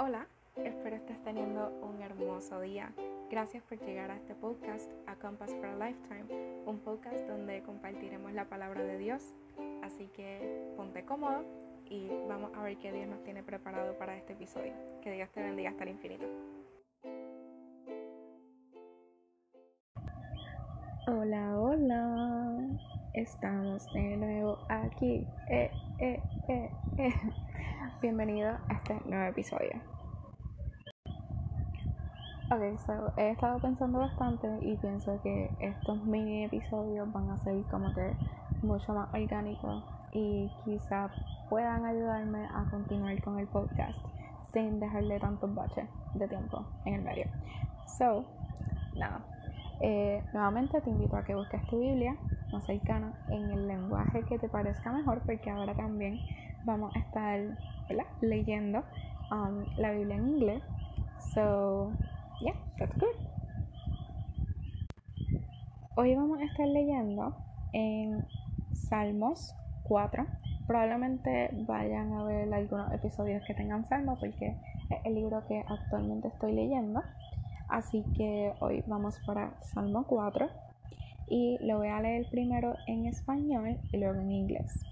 Hola, espero estés teniendo un hermoso día. Gracias por llegar a este podcast, A Compass for a Lifetime, un podcast donde compartiremos la palabra de Dios. Así que ponte cómodo y vamos a ver qué Dios nos tiene preparado para este episodio. Que Dios te bendiga hasta el infinito. Hola, hola. Estamos de nuevo aquí. Eh, eh, eh, eh. Bienvenido a este nuevo episodio. Ok, so he estado pensando bastante y pienso que estos mini episodios van a ser como que mucho más orgánicos y quizá puedan ayudarme a continuar con el podcast sin dejarle tantos baches de tiempo en el medio. So, nada. Eh, nuevamente te invito a que busques tu Biblia más cercana en el lenguaje que te parezca mejor porque ahora también vamos a estar leyendo um, la Biblia en inglés. So, yeah, that's good. Hoy vamos a estar leyendo en Salmos 4. Probablemente vayan a ver algunos episodios que tengan Salmos porque es el libro que actualmente estoy leyendo. Así que hoy vamos para Salmo 4 y lo voy a leer primero en español y luego en inglés.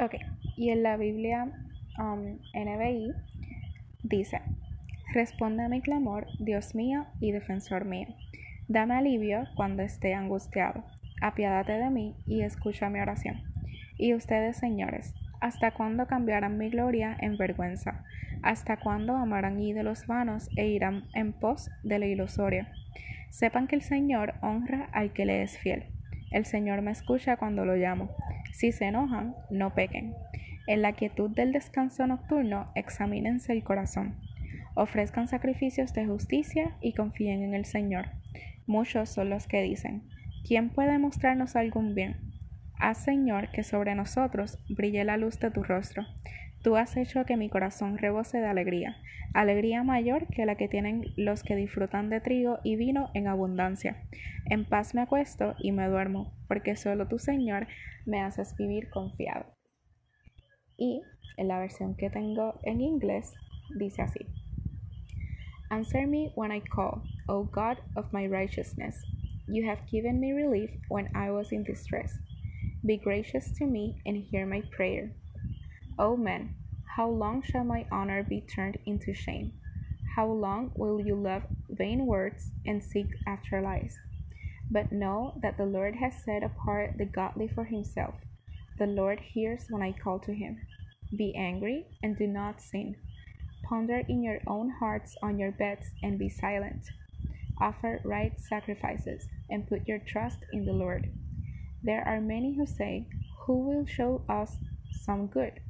Ok, y en la Biblia um, NBI dice, responde a mi clamor, Dios mío y defensor mío. Dame alivio cuando esté angustiado. Apiádate de mí y escucha mi oración. Y ustedes, señores, ¿hasta cuándo cambiarán mi gloria en vergüenza? ¿Hasta cuándo amarán ídolos vanos e irán en pos de la ilusorio? Sepan que el Señor honra al que le es fiel. El Señor me escucha cuando lo llamo. Si se enojan, no pequen. En la quietud del descanso nocturno, examínense el corazón. Ofrezcan sacrificios de justicia y confíen en el Señor. Muchos son los que dicen, ¿quién puede mostrarnos algún bien? Haz, Señor, que sobre nosotros brille la luz de tu rostro. Tú has hecho que mi corazón rebose de alegría, alegría mayor que la que tienen los que disfrutan de trigo y vino en abundancia. En paz me acuesto y me duermo, porque solo tú, Señor, me haces vivir confiado. Y en la versión que tengo en inglés dice así. Answer me when I call, O God of my righteousness. You have given me relief when I was in distress. Be gracious to me and hear my prayer. O man, how long shall my honor be turned into shame? How long will you love vain words and seek after lies? But know that the Lord has set apart the godly for himself. The Lord hears when I call to him. Be angry and do not sin. Ponder in your own hearts on your beds and be silent. Offer right sacrifices and put your trust in the Lord. There are many who say, Who will show us some good?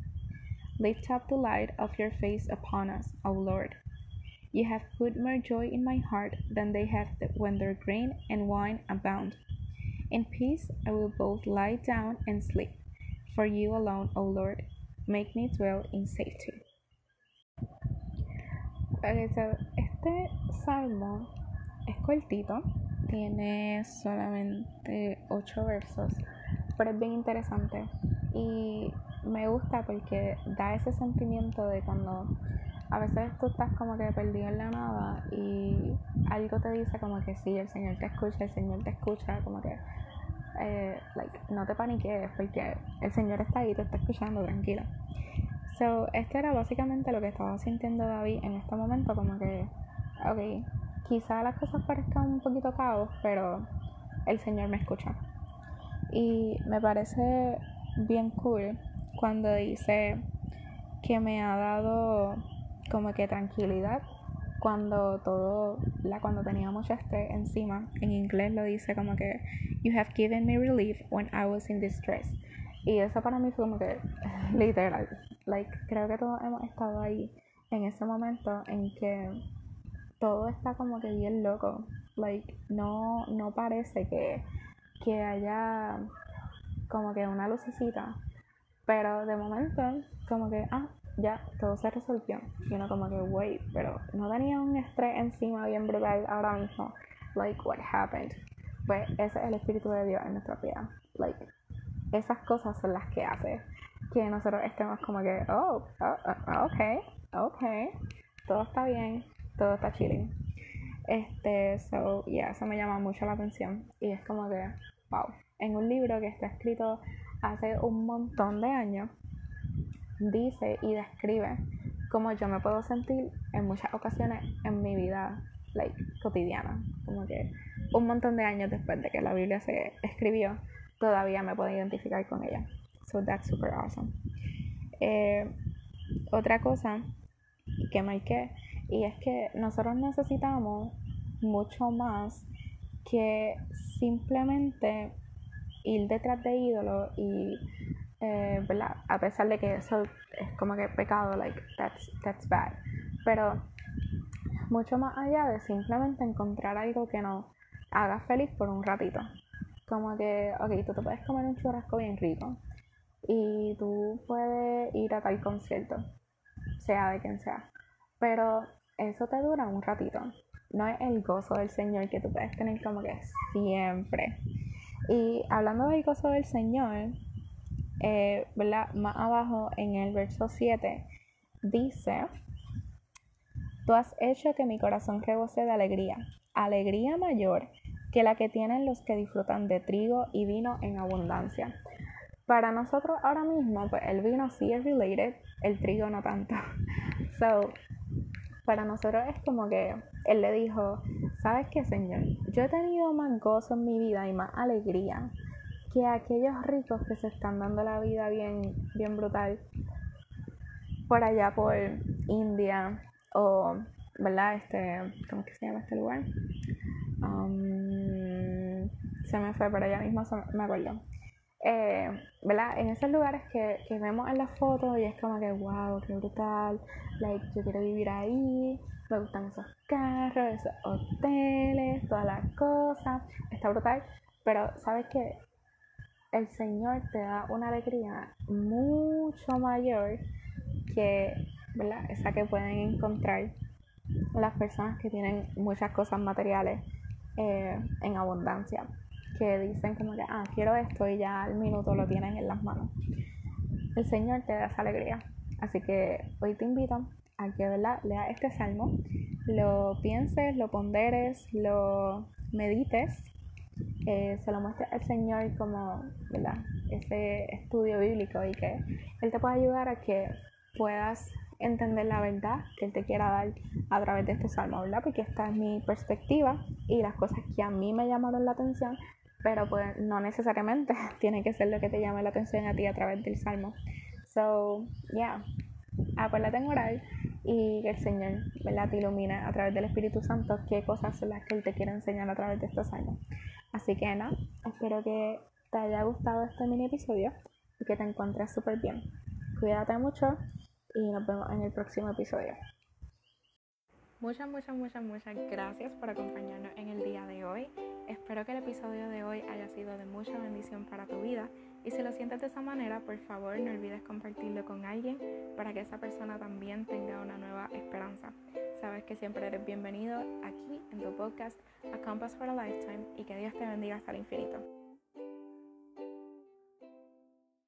Lift up the light of your face upon us, O Lord. You have put more joy in my heart than they have when their grain and wine abound. In peace I will both lie down and sleep. For you alone, O Lord, make me dwell in safety. Este salmo es cortito, tiene solamente ocho versos, pero es bien interesante y me gusta porque da ese sentimiento de cuando a veces tú estás como que perdido en la nada y algo te dice como que sí, el Señor te escucha, el Señor te escucha, como que eh, like, no te paniques porque el Señor está ahí, te está escuchando, tranquilo. So, este era básicamente lo que estaba sintiendo David en este momento, como que, ok, quizá las cosas parezcan un poquito caos, pero el Señor me escucha. Y me parece bien cool cuando dice que me ha dado como que tranquilidad cuando todo, la, cuando tenía mucho estrés encima, en inglés lo dice como que You have given me relief when I was in distress. Y eso para mí fue como que literal, like creo que todos hemos estado ahí en ese momento en que todo está como que bien loco, like no no parece que que haya como que una lucecita pero de momento, como que, ah, ya, todo se resolvió. Y uno como que, wait, pero no tenía un estrés encima bien brutal ahora mismo. Like, what happened? Pues ese es el Espíritu de Dios en nuestra vida. Like, esas cosas son las que hace que nosotros estemos como que, oh, oh, oh ok, ok, todo está bien, todo está chilling. Este, so, yeah, eso me llama mucho la atención. Y es como que, wow, en un libro que está escrito hace un montón de años, dice y describe cómo yo me puedo sentir en muchas ocasiones en mi vida like, cotidiana. Como que un montón de años después de que la Biblia se escribió, todavía me puedo identificar con ella. So that's super awesome. Eh, otra cosa que marqué, y es que nosotros necesitamos mucho más que simplemente ir detrás de ídolos y, eh. A pesar de que eso es como que pecado, like, that's, that's bad. Pero mucho más allá de simplemente encontrar algo que nos haga feliz por un ratito. Como que, ok, tú te puedes comer un churrasco bien rico y tú puedes ir a tal concierto, sea de quien sea. Pero eso te dura un ratito. No es el gozo del Señor que tú puedes tener como que siempre. Y hablando del gozo del Señor, eh, más abajo en el verso 7 dice, tú has hecho que mi corazón rebose de alegría, alegría mayor que la que tienen los que disfrutan de trigo y vino en abundancia. Para nosotros ahora mismo, pues el vino sí es related, el trigo no tanto. So, para nosotros es como que él le dijo, ¿sabes qué, Señor? Yo he tenido más gozo en mi vida y más alegría que aquellos ricos que se están dando la vida bien, bien brutal por allá por India o, ¿verdad? Este, ¿cómo que se llama este lugar? Um, se me fue, para allá mismo me acuerdo. Eh. En esos lugares que, que, vemos en las fotos y es como que, wow, qué brutal, like, yo quiero vivir ahí, me gustan esos carros, esos hoteles, todas las cosas, está brutal, pero sabes que el Señor te da una alegría mucho mayor que, ¿verdad? Esa que pueden encontrar las personas que tienen muchas cosas materiales eh, en abundancia que dicen como que, ah, quiero esto y ya al minuto lo tienen en las manos. El Señor te da esa alegría. Así que hoy te invito a que ¿verdad? lea este salmo, lo pienses, lo ponderes, lo medites, eh, se lo muestres al Señor como ¿verdad? ese estudio bíblico y que Él te pueda ayudar a que puedas entender la verdad que Él te quiera dar a través de este salmo, ¿verdad? Porque esta es mi perspectiva y las cosas que a mí me llamaron la atención pero pues no necesariamente tiene que ser lo que te llame la atención a ti a través del salmo. So, yeah, acuérdate en orar y que el Señor te ilumina a través del Espíritu Santo qué cosas son las que Él te quiere enseñar a través de estos salmos. Así que no, espero que te haya gustado este mini episodio y que te encuentres súper bien. Cuídate mucho y nos vemos en el próximo episodio. Muchas, muchas, muchas, muchas gracias por acompañarnos en el día de hoy. Espero que el episodio de hoy haya sido de mucha bendición para tu vida y si lo sientes de esa manera, por favor no olvides compartirlo con alguien para que esa persona también tenga una nueva esperanza. Sabes que siempre eres bienvenido aquí en tu podcast A Compass for a Lifetime y que Dios te bendiga hasta el infinito.